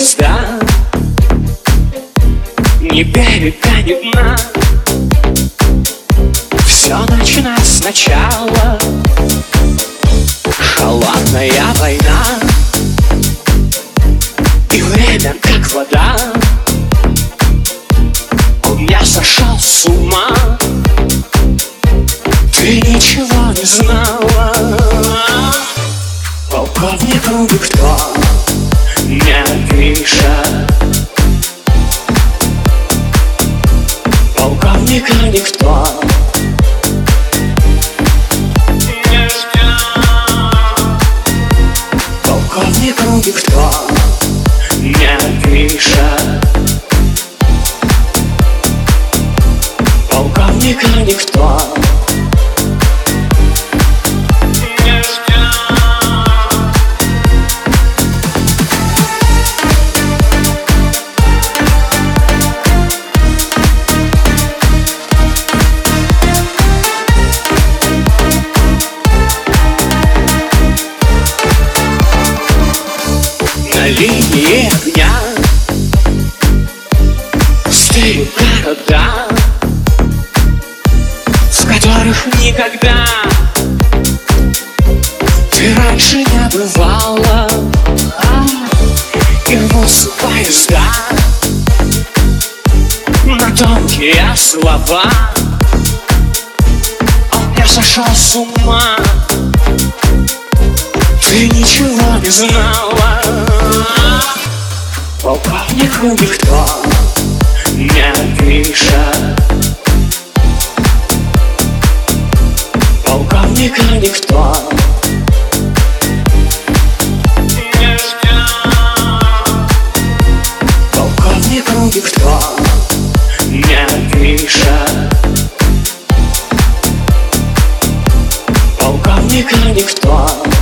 звезда. Не берега, ни Все начинать сначала. Холодная война. И время как вода. У меня сошел с ума. Ты ничего не знала. Полковник Рубик кто? Никто. Полковнику никто не пишет. Полковника никто линии огня Пустые города В которых никогда Ты раньше не бывала. А, И рвутся поезда На тонкие слова. Я сошел с ума. Ты ничего не знала. Полковнику никто. Не пишет Полковника никто. Не ждет Полковнику никто. Не пишет Полковника никто